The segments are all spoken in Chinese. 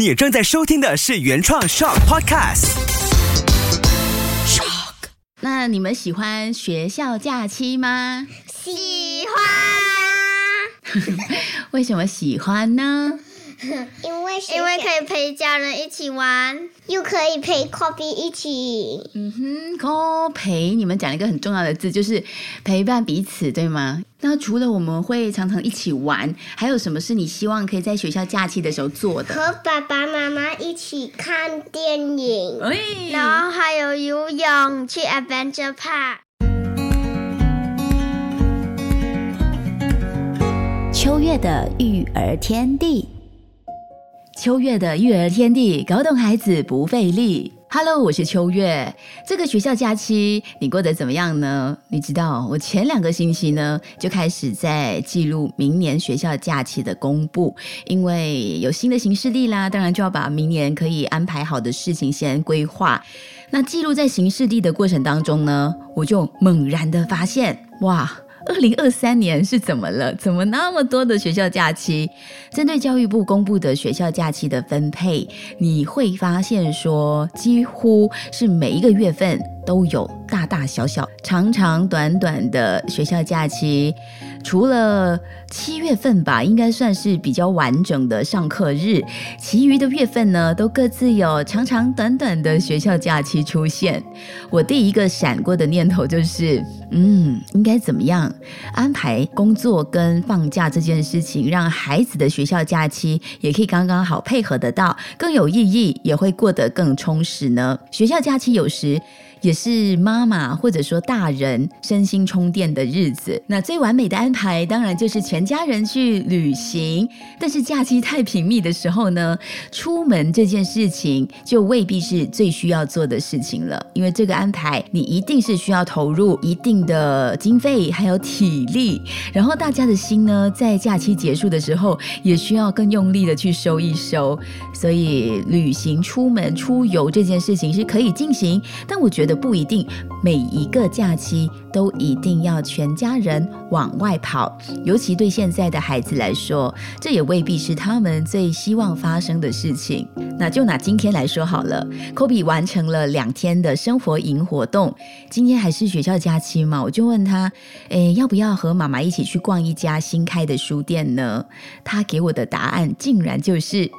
你正在收听的是原创 Shock Podcast。Shock，那你们喜欢学校假期吗？喜欢，为什么喜欢呢？因为因为可以陪家人一起玩，又可以陪 Copy 一起。嗯哼，哦，陪你们讲了一个很重要的字，就是陪伴彼此，对吗？那除了我们会常常一起玩，还有什么是你希望可以在学校假期的时候做的？和爸爸妈妈一起看电影，哎，然后还有游泳，去 Adventure Park。秋月的育儿天地，秋月的育儿天地，搞懂孩子不费力。Hello，我是秋月。这个学校假期你过得怎么样呢？你知道，我前两个星期呢就开始在记录明年学校假期的公布，因为有新的行事历啦，当然就要把明年可以安排好的事情先规划。那记录在行事历的过程当中呢，我就猛然的发现，哇！二零二三年是怎么了？怎么那么多的学校假期？针对教育部公布的学校假期的分配，你会发现说，几乎是每一个月份都有大大小小、长长短短的学校假期。除了七月份吧，应该算是比较完整的上课日，其余的月份呢，都各自有长长短短的学校假期出现。我第一个闪过的念头就是，嗯，应该怎么样安排工作跟放假这件事情，让孩子的学校假期也可以刚刚好配合得到，更有意义，也会过得更充实呢？学校假期有时。也是妈妈或者说大人身心充电的日子。那最完美的安排，当然就是全家人去旅行。但是假期太频密的时候呢，出门这件事情就未必是最需要做的事情了。因为这个安排，你一定是需要投入一定的经费还有体力。然后大家的心呢，在假期结束的时候，也需要更用力的去收一收。所以旅行、出门、出游这件事情是可以进行，但我觉得。不一定每一个假期都一定要全家人往外跑，尤其对现在的孩子来说，这也未必是他们最希望发生的事情。那就拿今天来说好了，Kobe 完成了两天的生活营活动，今天还是学校假期嘛，我就问他，诶，要不要和妈妈一起去逛一家新开的书店呢？他给我的答案竟然就是。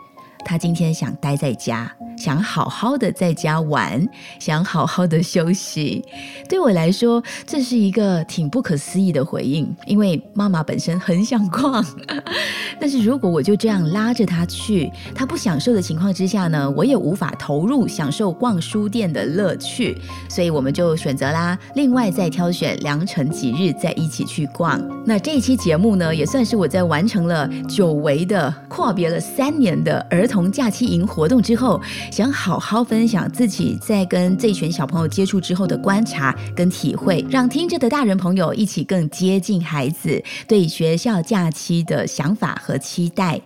他今天想待在家，想好好的在家玩，想好好的休息。对我来说，这是一个挺不可思议的回应，因为妈妈本身很想逛，但是如果我就这样拉着他去，他不享受的情况之下呢，我也无法投入享受逛书店的乐趣，所以我们就选择啦，另外再挑选良辰吉日再一起去逛。那这一期节目呢，也算是我在完成了久违的阔别了三年的儿。同假期营活动之后，想好好分享自己在跟这群小朋友接触之后的观察跟体会，让听着的大人朋友一起更接近孩子对学校假期的想法和期待。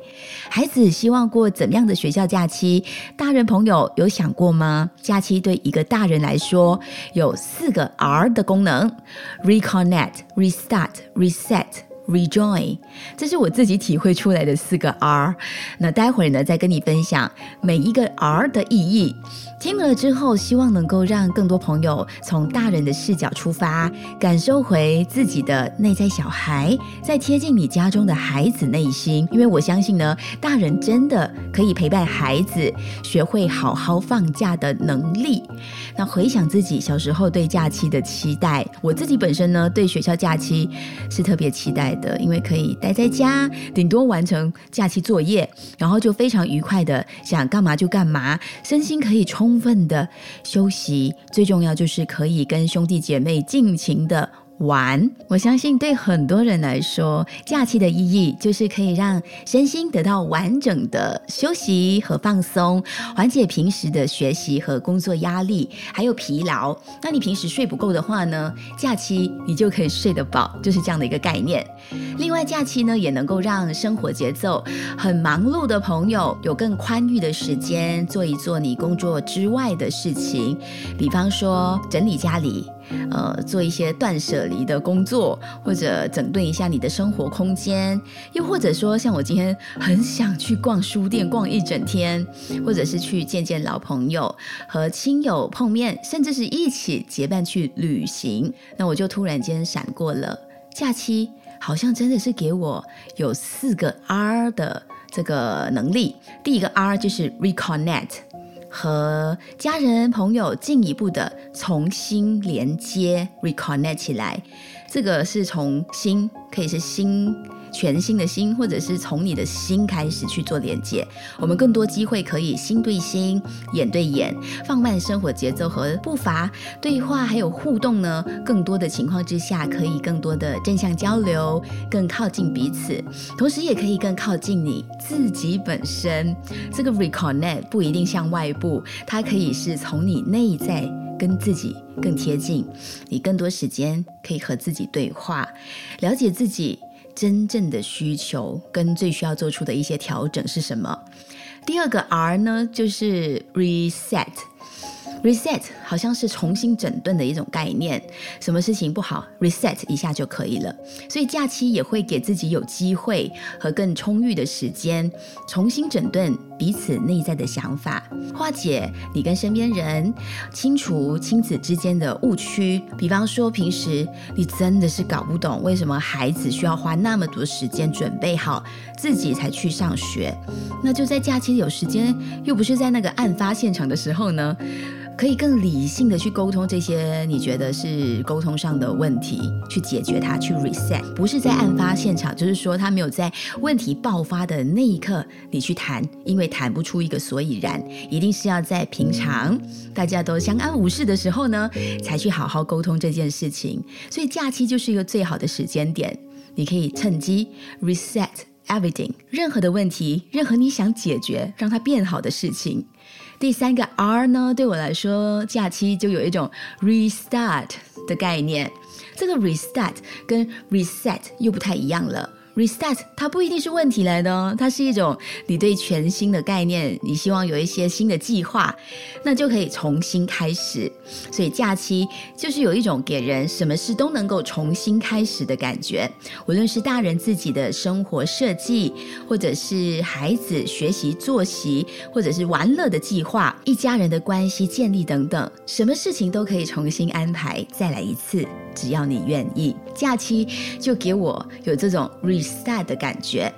孩子希望过怎样的学校假期？大人朋友有想过吗？假期对一个大人来说有四个 R 的功能：reconnect、restart、reset。Rejoin，这是我自己体会出来的四个 R。那待会儿呢，再跟你分享每一个 R 的意义。听了之后，希望能够让更多朋友从大人的视角出发，感受回自己的内在小孩，再贴近你家中的孩子内心。因为我相信呢，大人真的可以陪伴孩子学会好好放假的能力。那回想自己小时候对假期的期待，我自己本身呢，对学校假期是特别期待的，因为可以待在家，顶多完成假期作业，然后就非常愉快的想干嘛就干嘛，身心可以充。分的休息，最重要就是可以跟兄弟姐妹尽情的。玩，我相信对很多人来说，假期的意义就是可以让身心得到完整的休息和放松，缓解平时的学习和工作压力，还有疲劳。那你平时睡不够的话呢？假期你就可以睡得饱，就是这样的一个概念。另外，假期呢也能够让生活节奏很忙碌的朋友有更宽裕的时间做一做你工作之外的事情，比方说整理家里。呃做一些断舍离的工作，或者整顿一下你的生活空间，又或者说像我今天很想去逛书店逛一整天，或者是去见见老朋友和亲友碰面，甚至是一起结伴去旅行，那我就突然间闪过了假期，好像真的是给我有四个 R 的这个能力。第一个 R 就是 reconnect。和家人朋友进一步的重新连接，reconnect 起来，这个是从心，可以是心。全新的心，或者是从你的心开始去做连接，我们更多机会可以心对心、眼对眼，放慢生活节奏和步伐，对话还有互动呢。更多的情况之下，可以更多的正向交流，更靠近彼此，同时也可以更靠近你自己本身。这个 reconnect 不一定向外部，它可以是从你内在跟自己更贴近，你更多时间可以和自己对话，了解自己。真正的需求跟最需要做出的一些调整是什么？第二个 R 呢，就是 reset。Reset 好像是重新整顿的一种概念，什么事情不好，reset 一下就可以了。所以假期也会给自己有机会和更充裕的时间，重新整顿彼此内在的想法，化解你跟身边人、清除亲子之间的误区。比方说，平时你真的是搞不懂为什么孩子需要花那么多时间准备好自己才去上学，那就在假期有时间，又不是在那个案发现场的时候呢？可以更理性的去沟通这些你觉得是沟通上的问题，去解决它，去 reset，不是在案发现场，就是说他没有在问题爆发的那一刻你去谈，因为谈不出一个所以然，一定是要在平常大家都相安无事的时候呢，才去好好沟通这件事情。所以假期就是一个最好的时间点，你可以趁机 reset everything，任何的问题，任何你想解决让它变好的事情。第三个 R 呢，对我来说，假期就有一种 restart 的概念。这个 restart 跟 reset 又不太一样了。Reset 它不一定是问题来的哦，它是一种你对全新的概念，你希望有一些新的计划，那就可以重新开始。所以假期就是有一种给人什么事都能够重新开始的感觉，无论是大人自己的生活设计，或者是孩子学习作息，或者是玩乐的计划，一家人的关系建立等等，什么事情都可以重新安排，再来一次，只要你愿意。假期就给我有这种 reset 的感觉。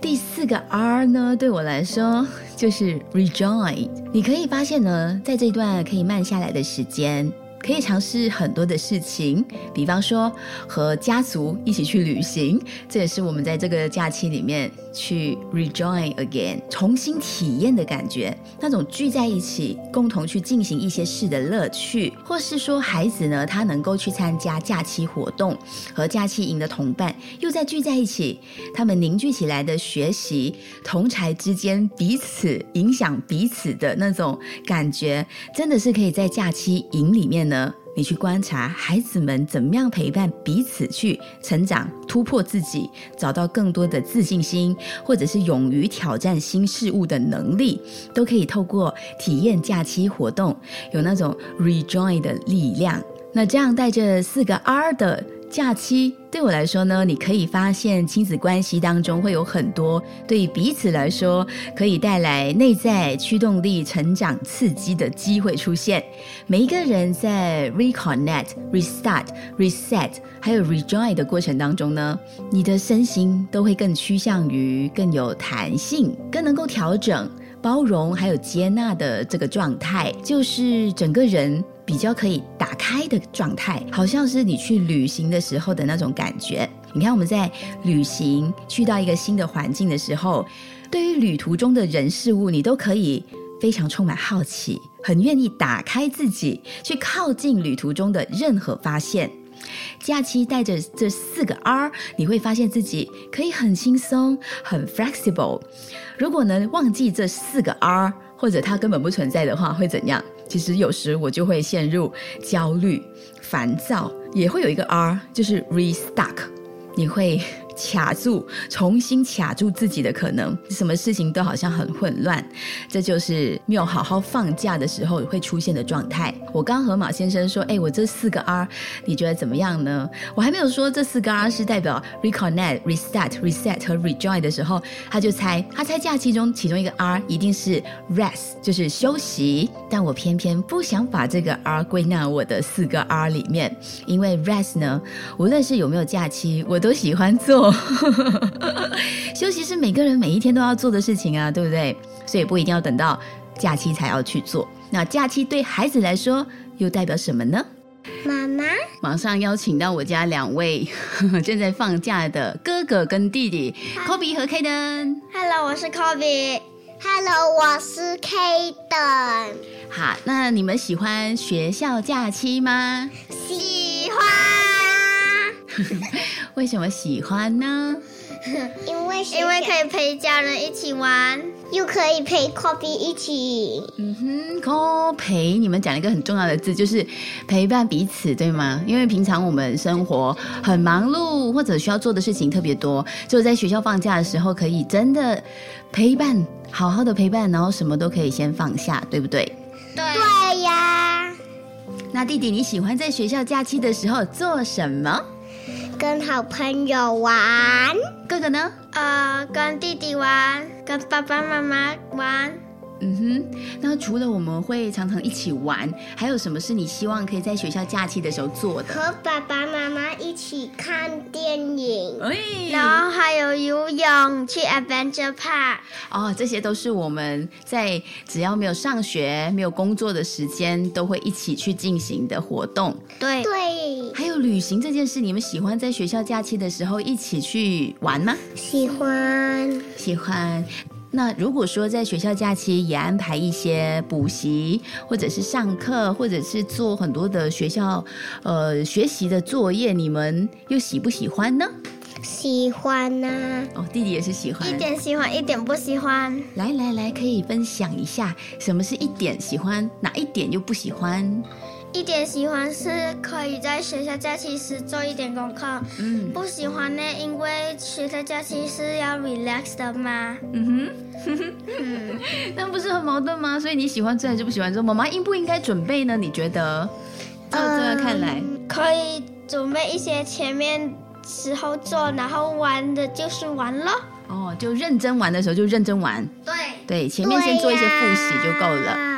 第四个 R 呢，对我来说就是 rejoin。你可以发现呢，在这段可以慢下来的时间。可以尝试很多的事情，比方说和家族一起去旅行，这也是我们在这个假期里面去 rejoin again，重新体验的感觉，那种聚在一起共同去进行一些事的乐趣，或是说孩子呢，他能够去参加假期活动，和假期营的同伴又在聚在一起，他们凝聚起来的学习，同才之间彼此影响彼此的那种感觉，真的是可以在假期营里面。呢，你去观察孩子们怎么样陪伴彼此去成长、突破自己，找到更多的自信心，或者是勇于挑战新事物的能力，都可以透过体验假期活动，有那种 rejoin 的力量。那这样带着四个 R 的。假期对我来说呢，你可以发现亲子关系当中会有很多对彼此来说可以带来内在驱动力、成长刺激的机会出现。每一个人在 reconnect、restart、reset 还有 rejoin 的过程当中呢，你的身心都会更趋向于更有弹性、更能够调整、包容还有接纳的这个状态，就是整个人。比较可以打开的状态，好像是你去旅行的时候的那种感觉。你看我们在旅行去到一个新的环境的时候，对于旅途中的人事物，你都可以非常充满好奇，很愿意打开自己去靠近旅途中的任何发现。假期带着这四个 R，你会发现自己可以很轻松、很 flexible。如果能忘记这四个 R，或者它根本不存在的话，会怎样？其实有时我就会陷入焦虑、烦躁，也会有一个 R，就是 restuck，你会卡住，重新卡住自己的可能，什么事情都好像很混乱。这就是没有好好放假的时候会出现的状态。我刚和马先生说：“哎，我这四个 R，你觉得怎么样呢？”我还没有说这四个 R 是代表 reconnect、reset、reset 和 rejoin 的时候，他就猜，他猜假期中其中一个 R 一定是 rest，就是休息。但我偏偏不想把这个 R 归纳我的四个 R 里面，因为 rest 呢，无论是有没有假期，我都喜欢做。休息是每个人每一天都要做的事情啊，对不对？所以不一定要等到假期才要去做。那假期对孩子来说又代表什么呢？妈妈，马上邀请到我家两位 正在放假的哥哥跟弟弟，Kobe 和 Kaden。Hello，我是 Kobe。Hello，我是 Kaden。好，那你们喜欢学校假期吗？喜欢。为什么喜欢呢？因为因为可以陪家人一起玩，又可以陪 Kobe 一起。嗯哼，Ko 陪你们讲了一个很重要的字，就是陪伴彼此，对吗？因为平常我们生活很忙碌，或者需要做的事情特别多，就在学校放假的时候，可以真的陪伴，好好的陪伴，然后什么都可以先放下，对不对？对对呀。那弟弟，你喜欢在学校假期的时候做什么？跟好朋友玩，哥哥呢？呃，跟弟弟玩，跟爸爸妈妈玩。嗯哼，那除了我们会常常一起玩，还有什么是你希望可以在学校假期的时候做的？和爸爸妈妈一起看电影，然后还有游泳，去 Adventure Park。哦，这些都是我们在只要没有上学、没有工作的时间，都会一起去进行的活动。对对，还有旅行这件事，你们喜欢在学校假期的时候一起去玩吗？喜欢，喜欢。那如果说在学校假期也安排一些补习，或者是上课，或者是做很多的学校呃学习的作业，你们又喜不喜欢呢？喜欢呐。哦，弟弟也是喜欢。一点喜欢，一点不喜欢。来来来，可以分享一下什么是一点喜欢，哪一点又不喜欢？一点喜欢是可以在学校假期时做一点功课，嗯，不喜欢呢，因为学校假期是要 relax 的嘛，嗯哼，那不是很矛盾吗？所以你喜欢做还是不喜欢做？妈妈应不应该准备呢？你觉得？这样看来，可以准备一些前面时候做，然后玩的就是玩了。哦，就认真玩的时候就认真玩。对，对，前面先做一些复习就够了。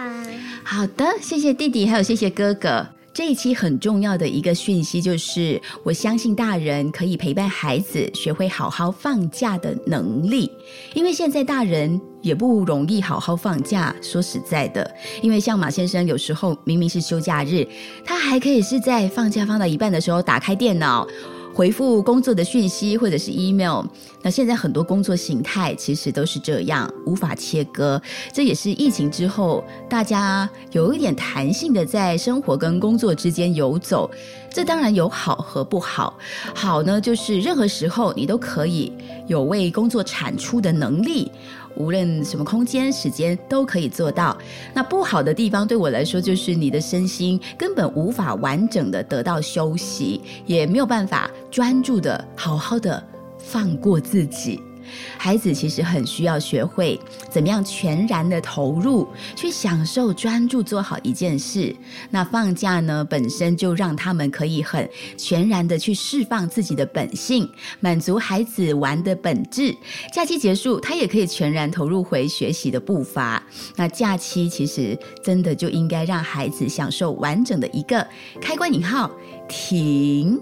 好的，谢谢弟弟，还有谢谢哥哥。这一期很重要的一个讯息就是，我相信大人可以陪伴孩子学会好好放假的能力，因为现在大人也不容易好好放假。说实在的，因为像马先生有时候明明是休假日，他还可以是在放假放到一半的时候打开电脑。回复工作的讯息或者是 email，那现在很多工作形态其实都是这样，无法切割。这也是疫情之后大家有一点弹性的在生活跟工作之间游走。这当然有好和不好。好呢，就是任何时候你都可以有为工作产出的能力。无论什么空间、时间都可以做到。那不好的地方对我来说，就是你的身心根本无法完整的得到休息，也没有办法专注的好好的放过自己。孩子其实很需要学会怎么样全然的投入，去享受专注做好一件事。那放假呢，本身就让他们可以很全然的去释放自己的本性，满足孩子玩的本质。假期结束，他也可以全然投入回学习的步伐。那假期其实真的就应该让孩子享受完整的一个开关引号停。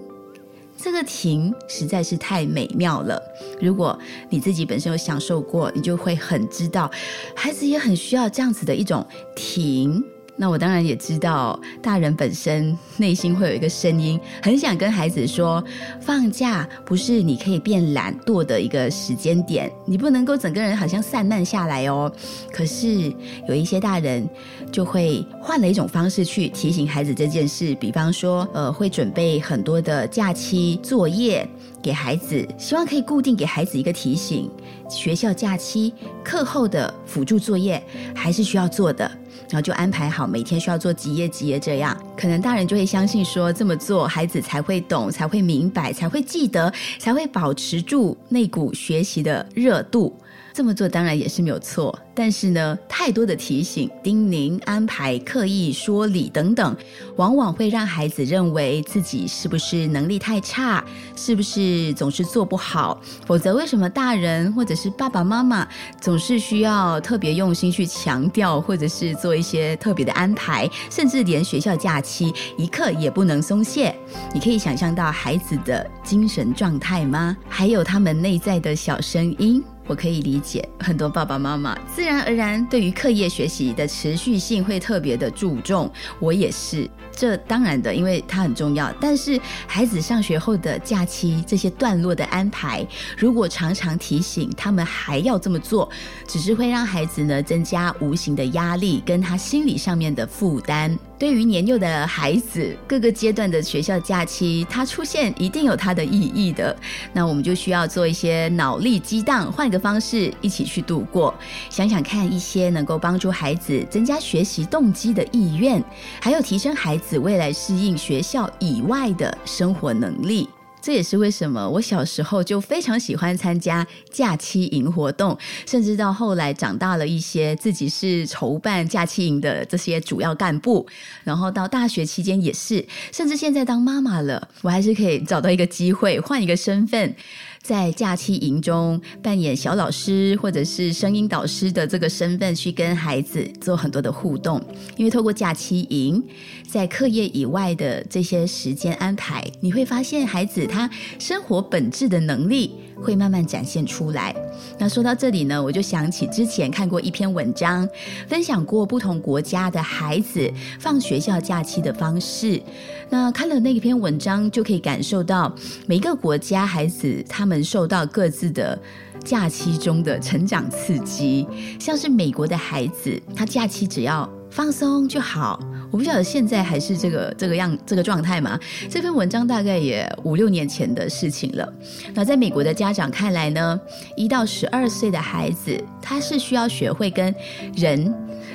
这个停实在是太美妙了。如果你自己本身有享受过，你就会很知道，孩子也很需要这样子的一种停。那我当然也知道，大人本身内心会有一个声音，很想跟孩子说，放假不是你可以变懒惰的一个时间点，你不能够整个人好像散漫下来哦。可是有一些大人就会换了一种方式去提醒孩子这件事，比方说，呃，会准备很多的假期作业给孩子，希望可以固定给孩子一个提醒，学校假期课后的辅助作业还是需要做的。然后就安排好每天需要做几页几页这样，可能大人就会相信说这么做孩子才会懂，才会明白，才会记得，才会保持住那股学习的热度。这么做当然也是没有错，但是呢，太多的提醒、叮咛、安排、刻意说理等等，往往会让孩子认为自己是不是能力太差，是不是总是做不好？否则，为什么大人或者是爸爸妈妈总是需要特别用心去强调，或者是做一些特别的安排，甚至连学校假期一刻也不能松懈？你可以想象到孩子的精神状态吗？还有他们内在的小声音。我可以理解很多爸爸妈妈自然而然对于课业学习的持续性会特别的注重，我也是，这当然的，因为它很重要。但是孩子上学后的假期这些段落的安排，如果常常提醒他们还要这么做，只是会让孩子呢增加无形的压力，跟他心理上面的负担。对于年幼的孩子，各个阶段的学校假期，它出现一定有它的意义的。那我们就需要做一些脑力激荡，换个方式一起去度过。想想看，一些能够帮助孩子增加学习动机的意愿，还有提升孩子未来适应学校以外的生活能力。这也是为什么我小时候就非常喜欢参加假期营活动，甚至到后来长大了一些，自己是筹办假期营的这些主要干部，然后到大学期间也是，甚至现在当妈妈了，我还是可以找到一个机会换一个身份。在假期营中扮演小老师或者是声音导师的这个身份，去跟孩子做很多的互动。因为透过假期营，在课业以外的这些时间安排，你会发现孩子他生活本质的能力。会慢慢展现出来。那说到这里呢，我就想起之前看过一篇文章，分享过不同国家的孩子放学校假期的方式。那看了那一篇文章，就可以感受到每个国家孩子他们受到各自的假期中的成长刺激。像是美国的孩子，他假期只要放松就好。我不晓得现在还是这个这个样这个状态吗？这篇文章大概也五六年前的事情了。那在美国的家长看来呢，一到十二岁的孩子，他是需要学会跟人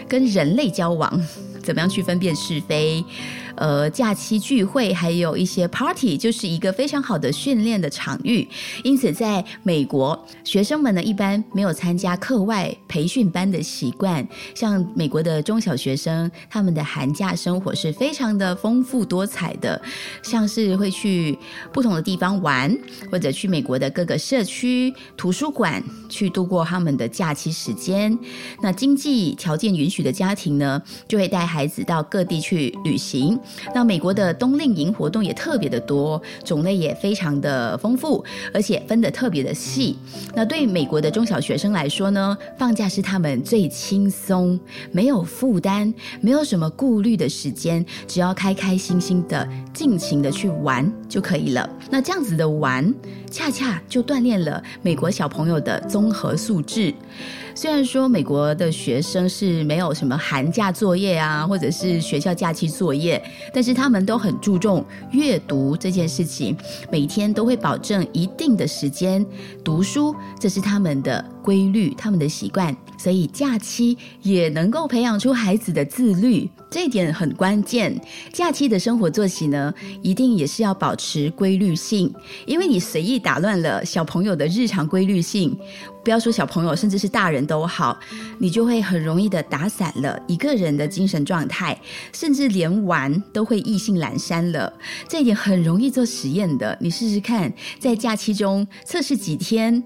跟人类交往，怎么样去分辨是非。呃，假期聚会还有一些 party，就是一个非常好的训练的场域。因此，在美国，学生们呢一般没有参加课外培训班的习惯。像美国的中小学生，他们的寒假生活是非常的丰富多彩的，像是会去不同的地方玩，或者去美国的各个社区图书馆去度过他们的假期时间。那经济条件允许的家庭呢，就会带孩子到各地去旅行。那美国的冬令营活动也特别的多，种类也非常的丰富，而且分得特别的细。那对美国的中小学生来说呢，放假是他们最轻松、没有负担、没有什么顾虑的时间，只要开开心心的、尽情的去玩就可以了。那这样子的玩，恰恰就锻炼了美国小朋友的综合素质。虽然说美国的学生是没有什么寒假作业啊，或者是学校假期作业，但是他们都很注重阅读这件事情，每天都会保证一定的时间读书，这是他们的规律，他们的习惯。所以假期也能够培养出孩子的自律，这一点很关键。假期的生活作息呢，一定也是要保持规律性，因为你随意打乱了小朋友的日常规律性，不要说小朋友，甚至是大人都好，你就会很容易的打散了一个人的精神状态，甚至连玩都会意兴阑珊了。这一点很容易做实验的，你试试看，在假期中测试几天。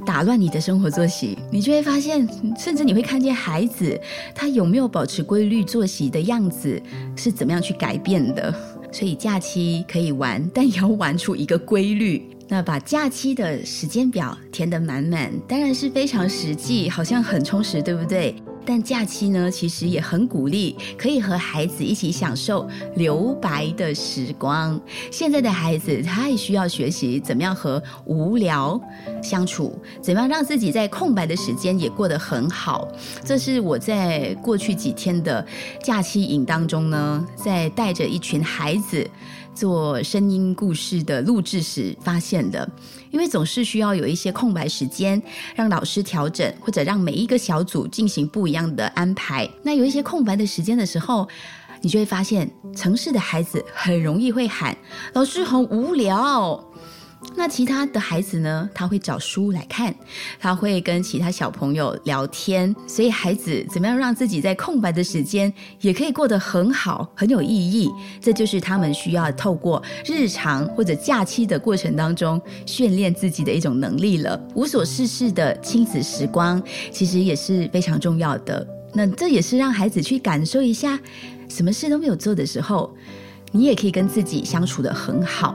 打乱你的生活作息，你就会发现，甚至你会看见孩子他有没有保持规律作息的样子是怎么样去改变的。所以假期可以玩，但也要玩出一个规律。那把假期的时间表填得满满，当然是非常实际，好像很充实，对不对？但假期呢，其实也很鼓励，可以和孩子一起享受留白的时光。现在的孩子太需要学习怎么样和无聊相处，怎么样让自己在空白的时间也过得很好。这是我在过去几天的假期营当中呢，在带着一群孩子。做声音故事的录制时发现的。因为总是需要有一些空白时间，让老师调整，或者让每一个小组进行不一样的安排。那有一些空白的时间的时候，你就会发现，城市的孩子很容易会喊：“老师很无聊。”那其他的孩子呢？他会找书来看，他会跟其他小朋友聊天。所以，孩子怎么样让自己在空白的时间也可以过得很好、很有意义？这就是他们需要透过日常或者假期的过程当中训练自己的一种能力了。无所事事的亲子时光，其实也是非常重要的。那这也是让孩子去感受一下，什么事都没有做的时候。你也可以跟自己相处的很好。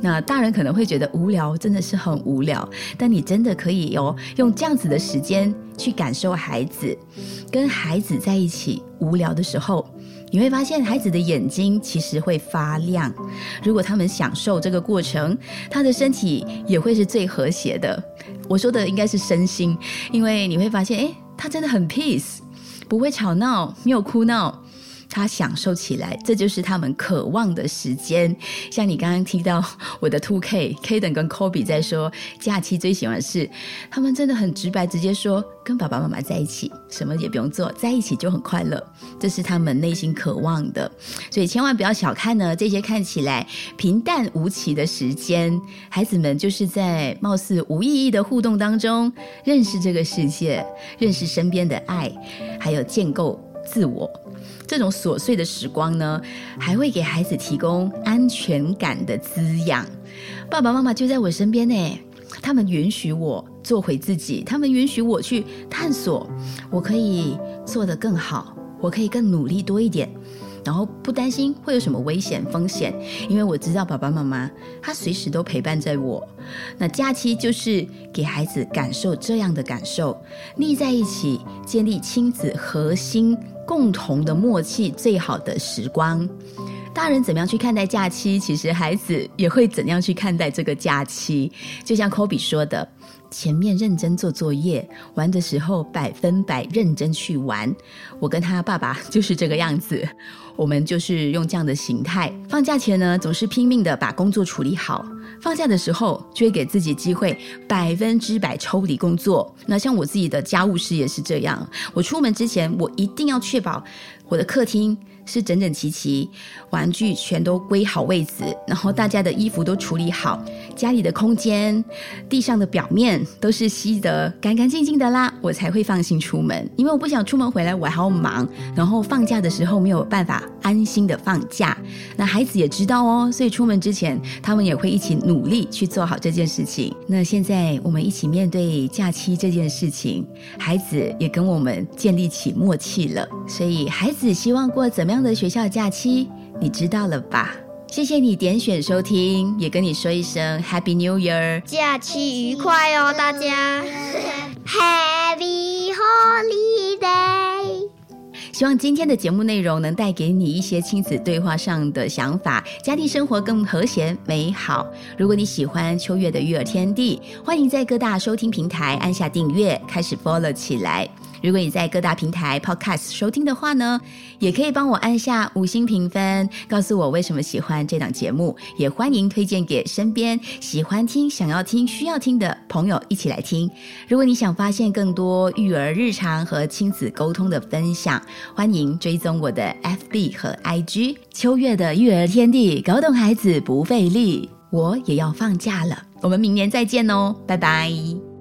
那大人可能会觉得无聊，真的是很无聊。但你真的可以有用这样子的时间去感受孩子，跟孩子在一起无聊的时候，你会发现孩子的眼睛其实会发亮。如果他们享受这个过程，他的身体也会是最和谐的。我说的应该是身心，因为你会发现，哎，他真的很 peace，不会吵闹，没有哭闹。他享受起来，这就是他们渴望的时间。像你刚刚听到我的 Two K Kaden 跟 Kobe 在说，假期最喜欢的是，他们真的很直白，直接说跟爸爸妈妈在一起，什么也不用做，在一起就很快乐。这是他们内心渴望的，所以千万不要小看呢这些看起来平淡无奇的时间。孩子们就是在貌似无意义的互动当中，认识这个世界，认识身边的爱，还有建构自我。这种琐碎的时光呢，还会给孩子提供安全感的滋养。爸爸妈妈就在我身边呢，他们允许我做回自己，他们允许我去探索，我可以做得更好，我可以更努力多一点，然后不担心会有什么危险风险，因为我知道爸爸妈妈他随时都陪伴在我。那假期就是给孩子感受这样的感受，腻在一起，建立亲子核心。共同的默契，最好的时光。大人怎么样去看待假期？其实孩子也会怎样去看待这个假期。就像科比说的：“前面认真做作业，玩的时候百分百认真去玩。”我跟他爸爸就是这个样子，我们就是用这样的形态。放假前呢，总是拼命的把工作处理好；放假的时候，就会给自己机会百分之百抽离工作。那像我自己的家务事也是这样，我出门之前，我一定要确保我的客厅。是整整齐齐，玩具全都归好位置，然后大家的衣服都处理好，家里的空间、地上的表面都是吸得干干净净的啦，我才会放心出门。因为我不想出门回来我还要忙，然后放假的时候没有办法安心的放假。那孩子也知道哦，所以出门之前他们也会一起努力去做好这件事情。那现在我们一起面对假期这件事情，孩子也跟我们建立起默契了，所以孩子希望过怎么样？样的学校假期，你知道了吧？谢谢你点选收听，也跟你说一声 Happy New Year，假期愉快哦，大家 Happy Holiday。希望今天的节目内容能带给你一些亲子对话上的想法，家庭生活更和谐美好。如果你喜欢秋月的育儿天地，欢迎在各大收听平台按下订阅，开始 follow 起来。如果你在各大平台 Podcast 收听的话呢，也可以帮我按下五星评分，告诉我为什么喜欢这档节目。也欢迎推荐给身边喜欢听、想要听、需要听的朋友一起来听。如果你想发现更多育儿日常和亲子沟通的分享，欢迎追踪我的 FB 和 IG。秋月的育儿天地，搞懂孩子不费力。我也要放假了，我们明年再见哦，拜拜。